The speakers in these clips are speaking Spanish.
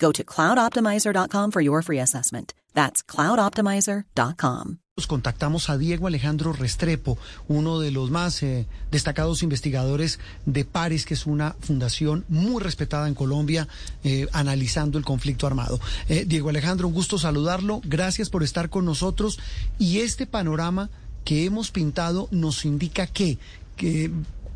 Go to cloudoptimizer.com for your free assessment. That's cloudoptimizer.com. Contactamos a Diego Alejandro Restrepo, uno de los más eh, destacados investigadores de Pares, que es una fundación muy respetada en Colombia, eh, analizando el conflicto armado. Eh, Diego Alejandro, un gusto saludarlo. Gracias por estar con nosotros. Y este panorama que hemos pintado nos indica que, que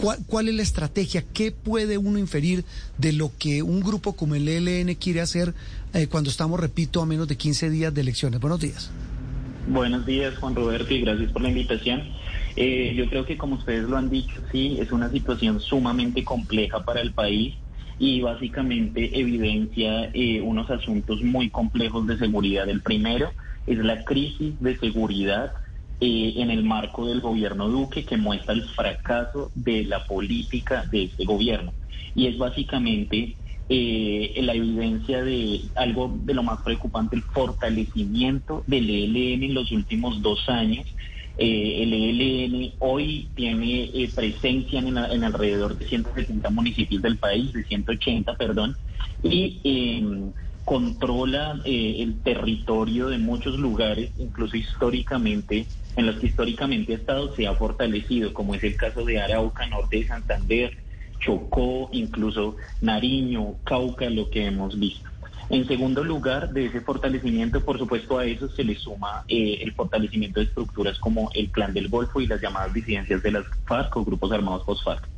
¿Cuál, es la estrategia? ¿Qué puede uno inferir de lo que un grupo como el ELN quiere hacer eh, cuando estamos, repito, a menos de 15 días de elecciones? Buenos días. Buenos días, Juan Roberto, y gracias por la invitación. Eh, yo creo que, como ustedes lo han dicho, sí, es una situación sumamente compleja para el país y básicamente evidencia eh, unos asuntos muy complejos de seguridad. El primero es la crisis de seguridad eh, en el marco del gobierno Duque que muestra el fracaso de la política de este gobierno. Y es básicamente eh, la evidencia de algo de lo más preocupante, el fortalecimiento del ELN en los últimos dos años. Eh, el ELN hoy tiene presencia en, en, alrededor de 170 municipios del país, de 180, perdón, y em, controla el territorio de muchos lugares, incluso históricamente en los que históricamente ha estado se ha fortalecido, como es el caso de Arauca, Norte de Santander, Chocó, incluso Nariño, Cauca, lo que hemos visto. En segundo lugar, de ese fortalecimiento, por supuesto, a eso se le suma eh, el fortalecimiento de estructuras como el Clan del Golfo y las llamadas disidencias de las FARC o grupos armados post-FARC.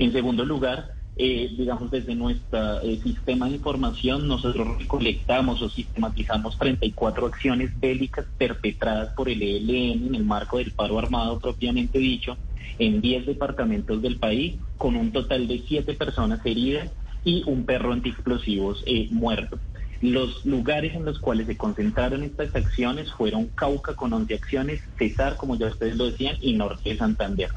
En segundo lugar, eh, digamos, desde nuestro eh, sistema de información, nosotros recolectamos o sistematizamos 34 acciones bélicas perpetradas por el ELN en el marco del paro armado propiamente dicho, en 10 departamentos del país, con un total de 7 personas heridas y un perro antiexplosivos eh, muerto. Los lugares en los cuales se concentraron estas acciones fueron Cauca con 11 acciones, Cesar, como ya ustedes lo decían, y Norte de Santander.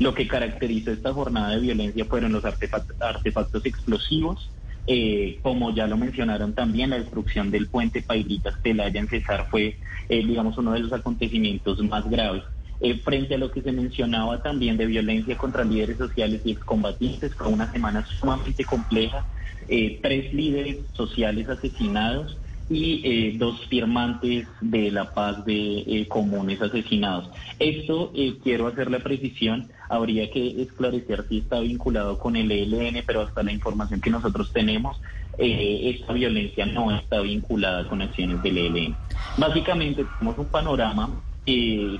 Lo que caracterizó esta jornada de violencia fueron los artefactos, explosivos, eh, como ya lo mencionaron también, la destrucción del puente Pailitas Pelaya en Cesar fue, eh, digamos, uno de los acontecimientos más graves. Eh, frente a lo que se mencionaba también de violencia contra líderes sociales y excombatientes, fue una semana sumamente compleja, tres líderes sociales asesinados, y eh, dos firmantes de la paz de eh, comunes asesinados. Esto, eh, quiero hacer la precisión, habría que esclarecer si está vinculado con el ELN, pero hasta la información que nosotros tenemos, esta violencia no está vinculada con acciones del ELN. Básicamente tenemos un panorama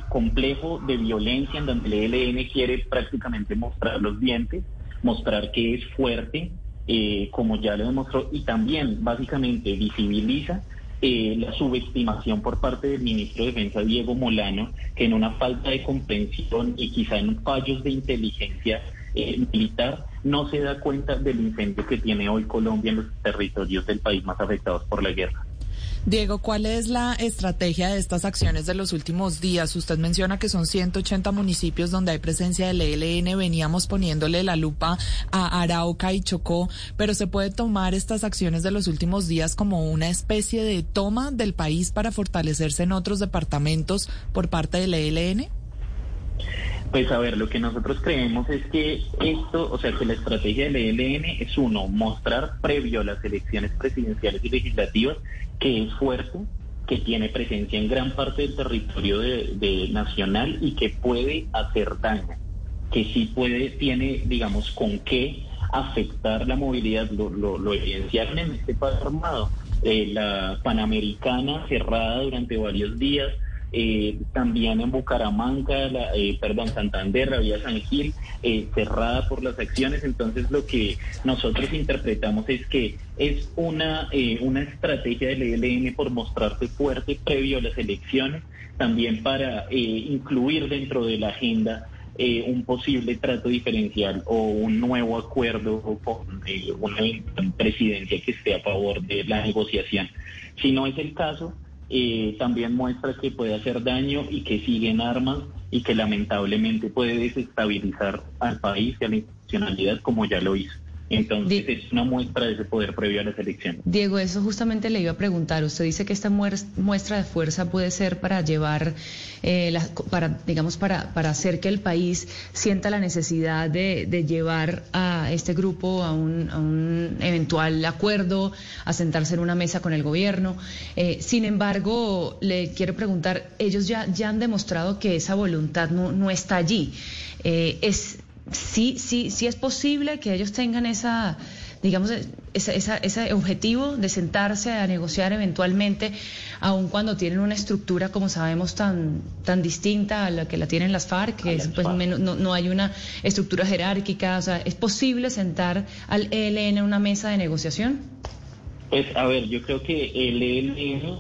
complejo de violencia en donde el ELN quiere prácticamente mostrar los dientes, mostrar que es fuerte, eh, como ya lo demostró, y también básicamente visibiliza eh, la subestimación por parte del ministro de Defensa Diego Molano, que en una falta de comprensión y quizá en fallos de inteligencia eh, militar no se da cuenta del incendio que tiene hoy Colombia en los territorios del país más afectados por la guerra. Diego, ¿cuál es la estrategia de estas acciones de los últimos días? Usted menciona que son 180 municipios donde hay presencia del ELN. Veníamos poniéndole la lupa a Arauca y Chocó, pero ¿se puede tomar estas acciones de los últimos días como una especie de toma del país para fortalecerse en otros departamentos por parte del ELN? Pues a ver, lo que nosotros creemos es que esto, o sea, que la estrategia del ELN es uno, mostrar previo a las elecciones presidenciales y legislativas que es fuerte, que tiene presencia en gran parte del territorio de, nacional y que puede hacer daño, que sí puede, tiene, digamos, con qué afectar la movilidad, lo, lo, evidenciaron en este paso armado. Eh, la Panamericana cerrada durante varios días, eh, también en Bucaramanga, eh, perdón, Santander, la vía San Gil, eh, cerrada por las acciones. Entonces lo que nosotros interpretamos es que es una, una estrategia del ELN por mostrarse fuerte previo a las elecciones, también para incluir dentro de la agenda un posible trato diferencial o un nuevo acuerdo con una presidencia que esté a favor de la negociación. Si no es el caso, eh, también muestra que puede hacer daño y que siguen armas y que lamentablemente puede desestabilizar al país y a la institucionalidad como ya lo hizo. Entonces es una muestra de ese poder previo a las elecciones. Diego, eso justamente le iba a preguntar. Usted dice que esta muestra de fuerza puede ser para llevar, eh, para digamos, para, para hacer que el país sienta la necesidad de, llevar a este grupo a un, eventual acuerdo, a sentarse en una mesa con el gobierno. Eh, sin embargo, le quiero preguntar, ellos ya, ya han demostrado que esa voluntad no, no está allí. Eh, es sí, sí, sí es posible que ellos tengan esa, digamos, ese objetivo de sentarse a negociar eventualmente, aun cuando tienen una estructura, como sabemos, tan, tan distinta a la que la tienen las FARC, que pues, no, hay una estructura jerárquica, o sea, ¿es posible sentar al ELN en una mesa de negociación? Pues, a ver, yo creo que el ELN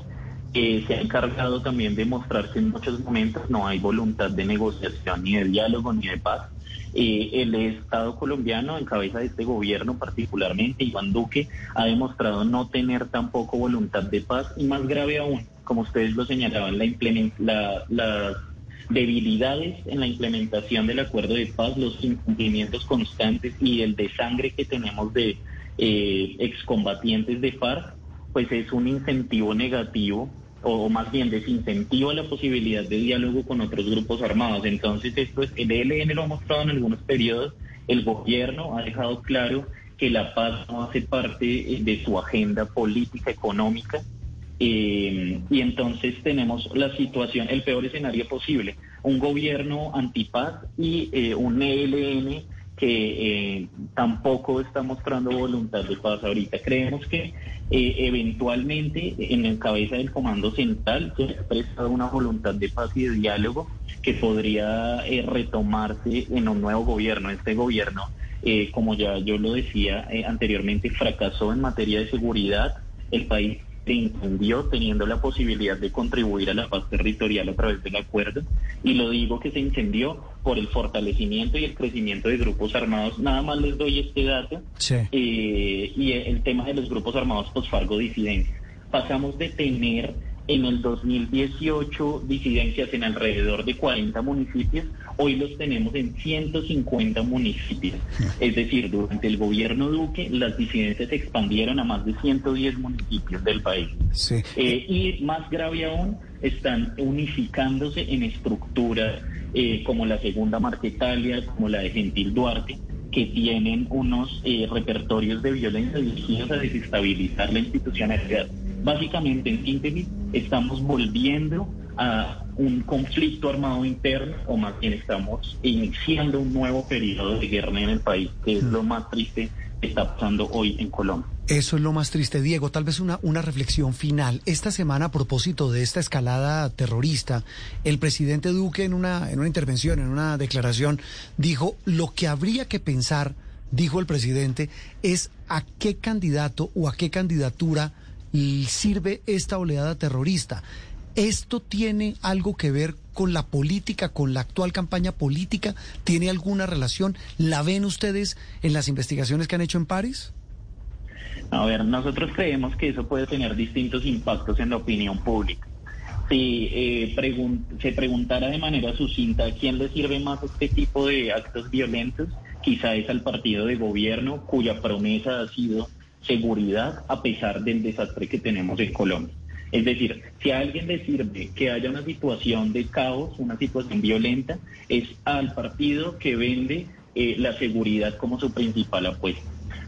eh, se ha encargado también de mostrar que en muchos momentos no hay voluntad de negociación, ni de diálogo, ni de paz eh, el Estado colombiano, en cabeza de este gobierno particularmente, Iván Duque, ha demostrado no tener tampoco voluntad de paz y más grave aún, como ustedes lo señalaban, la las debilidades en la implementación del acuerdo de paz, los incumplimientos constantes y el desangre que tenemos de eh, excombatientes de FARC, pues es un incentivo negativo o más bien desincentiva la posibilidad de diálogo con otros grupos armados. Entonces, esto es, el ELN lo ha mostrado en algunos periodos, el gobierno ha dejado claro que la paz no hace parte eh, de su agenda política, económica, eh, y entonces tenemos la situación, el peor escenario posible, un gobierno antipaz y eh, un ELN que eh, tampoco está mostrando voluntad de paz ahorita. Creemos que eh, eventualmente en el cabeza del Comando Central se ha expresado una voluntad de paz y de diálogo que podría eh, retomarse en un nuevo gobierno. Este gobierno, como ya yo lo decía anteriormente, fracasó en materia de seguridad. El país se incendió teniendo la posibilidad de contribuir a la paz territorial a través del acuerdo. Y lo digo que se incendió por el fortalecimiento y el crecimiento de grupos armados. Nada más les doy este dato. Eh, y el tema de los grupos armados posfargo disidencia. Pasamos de tener en el 2018 disidencias en alrededor de 40 municipios, hoy los tenemos en 150 municipios. Es decir, durante el gobierno Duque las disidencias se expandieron a más de 110 municipios del país. Eh, y más grave aún, están unificándose en estructuras eh, como la segunda Marquetalia, como la de Gentil Duarte, que tienen unos eh, repertorios de violencia dirigidos a desestabilizar la institucionalidad. Básicamente, en síntesis, estamos volviendo a un conflicto armado interno, o más bien estamos iniciando un nuevo periodo de guerra en el país, que es lo más triste que está pasando hoy en Colombia. Eso es lo más triste. Diego, tal vez una, una reflexión final. Esta semana, a propósito de esta escalada terrorista, el presidente Duque en una, en una intervención, en una declaración, dijo, lo que habría que pensar, dijo el presidente, es a qué candidato o a qué candidatura sirve esta oleada terrorista. ¿Esto tiene algo que ver con la política, con la actual campaña política? ¿Tiene alguna relación? ¿La ven ustedes en las investigaciones que han hecho en París? A ver, nosotros creemos que eso puede tener distintos impactos en la opinión pública. Si eh, se preguntara de manera sucinta a quién le sirve más este tipo de actos violentos, quizá es al partido de gobierno cuya promesa ha sido seguridad a pesar del desastre que tenemos en Colombia. Es decir, si a alguien le sirve que haya una situación de caos, una situación violenta, es al partido que vende eh, la seguridad como su principal apuesta.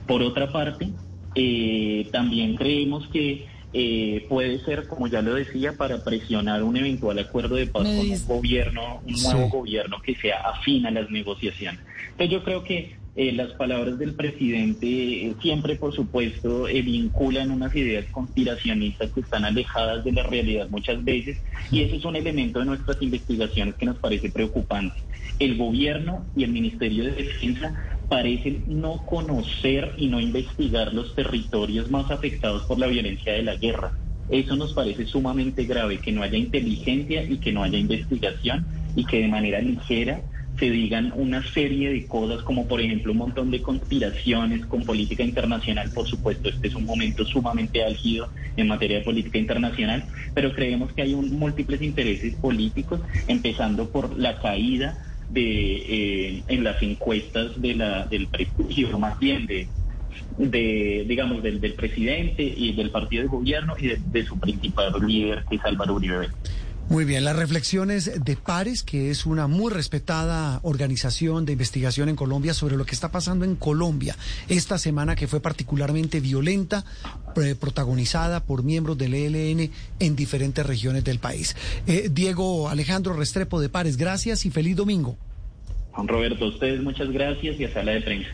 Por otra parte, eh, también creemos que eh, puede ser, como ya lo decía, para presionar un eventual acuerdo de paz con un gobierno, un nuevo gobierno que sea afín a las negociaciones. Entonces yo creo que Eh, las palabras del presidente eh, siempre, por supuesto, eh, vinculan unas ideas conspiracionistas que están alejadas de la realidad muchas veces y ese es un elemento de nuestras investigaciones que nos parece preocupante. El gobierno y el Ministerio de Defensa parecen no conocer y no investigar los territorios más afectados por la violencia de la guerra. Eso nos parece sumamente grave, que no haya inteligencia y que no haya investigación y que de manera ligera se digan una serie de cosas como por ejemplo un montón de conspiraciones con política internacional. Por supuesto, este es un momento sumamente álgido en materia de política internacional, pero creemos que hay un, múltiples intereses políticos, empezando por la caída de eh, en las encuestas de la, del prestigio, más bien de digamos del, del presidente y del partido de gobierno y de, de su principal líder que es Álvaro Uribe. Muy bien, las reflexiones de Pares, que es una muy respetada organización de investigación en Colombia sobre lo que está pasando en Colombia esta semana que fue particularmente violenta, protagonizada por miembros del ELN en diferentes regiones del país. Eh, Diego Alejandro Restrepo de Pares, gracias y feliz domingo. Juan Roberto, a ustedes muchas gracias y a sala de prensa.